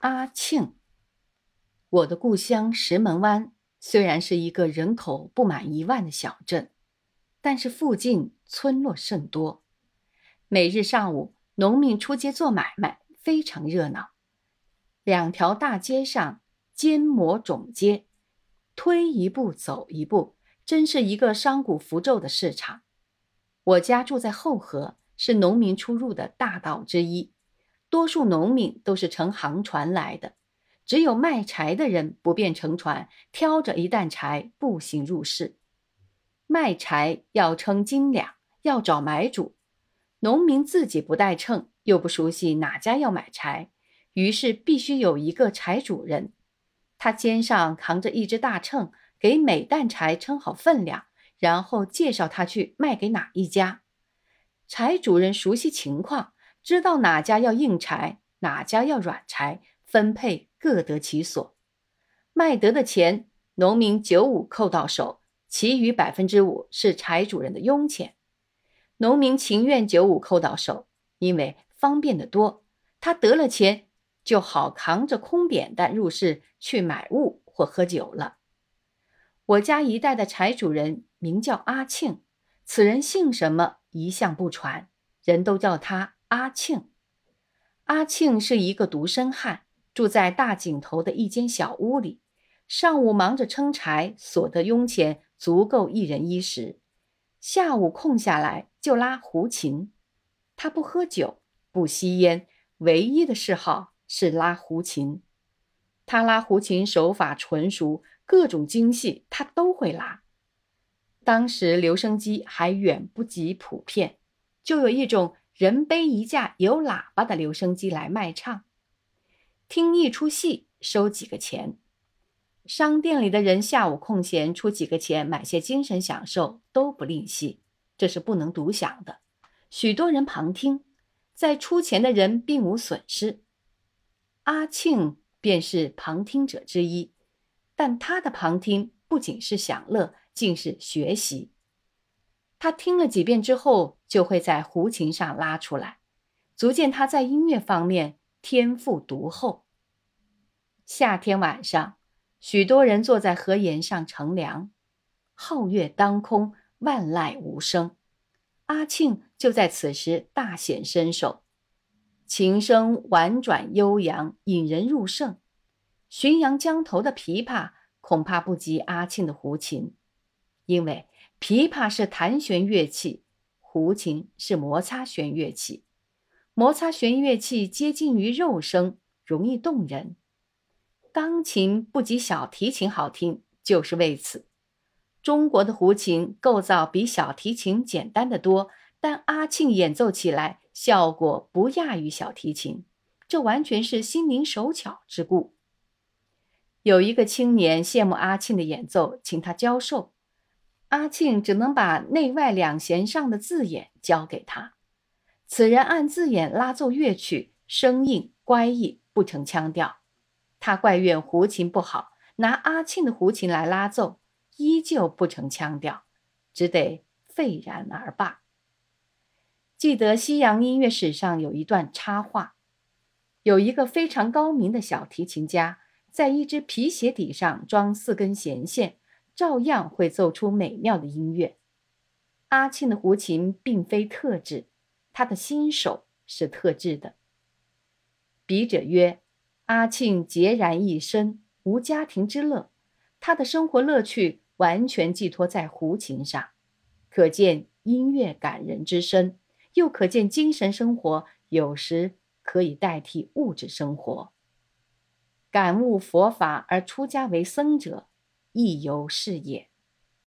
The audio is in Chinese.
阿庆。我的故乡石门湾虽然是一个人口不满一万的小镇，但是附近村落甚多。每日上午，农民出街做买卖，非常热闹。两条大街上尖磨种街，推一步走一步，真是一个商贾符咒的市场。我家住在后河，是农民出入的大道之一。多数农民都是乘航船来的，只有卖柴的人不便乘船，挑着一担柴步行入市。卖柴要称斤两，要找买主。农民自己不带秤，又不熟悉哪家要买柴，于是必须有一个柴主人。他肩上扛着一只大秤，给每担柴称好分量，然后介绍他去卖给哪一家。柴主人熟悉情况。知道哪家要硬柴，哪家要软柴，分配各得其所。卖得的钱，农民九五扣到手，其余百分之五是柴主人的佣钱。农民情愿九五扣到手，因为方便的多。他得了钱，就好扛着空扁担入市去买物或喝酒了。我家一带的柴主人名叫阿庆，此人姓什么一向不传，人都叫他。阿庆，阿庆是一个独身汉，住在大井头的一间小屋里。上午忙着撑柴，所得佣钱足够一人衣食。下午空下来就拉胡琴。他不喝酒，不吸烟，唯一的嗜好是拉胡琴。他拉胡琴手法纯熟，各种精细他都会拉。当时留声机还远不及普遍，就有一种。人背一架有喇叭的留声机来卖唱，听一出戏收几个钱。商店里的人下午空闲出几个钱买些精神享受都不吝惜，这是不能独享的。许多人旁听，在出钱的人并无损失。阿庆便是旁听者之一，但他的旁听不仅是享乐，竟是学习。他听了几遍之后，就会在胡琴上拉出来，足见他在音乐方面天赋独厚。夏天晚上，许多人坐在河沿上乘凉，皓月当空，万籁无声。阿庆就在此时大显身手，琴声婉转悠扬，引人入胜。浔阳江头的琵琶恐怕不及阿庆的胡琴，因为。琵琶是弹弦乐器，胡琴是摩擦弦乐器。摩擦弦乐器接近于肉声，容易动人。钢琴不及小提琴好听，就是为此。中国的胡琴构造比小提琴简单的多，但阿庆演奏起来效果不亚于小提琴，这完全是心灵手巧之故。有一个青年羡慕阿庆的演奏，请他教授。阿庆只能把内外两弦上的字眼交给他。此人按字眼拉奏乐曲，生硬乖异，不成腔调。他怪怨胡琴不好，拿阿庆的胡琴来拉奏，依旧不成腔调，只得废然而罢。记得西洋音乐史上有一段插画，有一个非常高明的小提琴家，在一只皮鞋底上装四根弦线。照样会奏出美妙的音乐。阿庆的胡琴并非特制，他的心手是特制的。笔者曰：“阿庆孑然一身，无家庭之乐，他的生活乐趣完全寄托在胡琴上，可见音乐感人之深，又可见精神生活有时可以代替物质生活。感悟佛法而出家为僧者。”亦犹是也。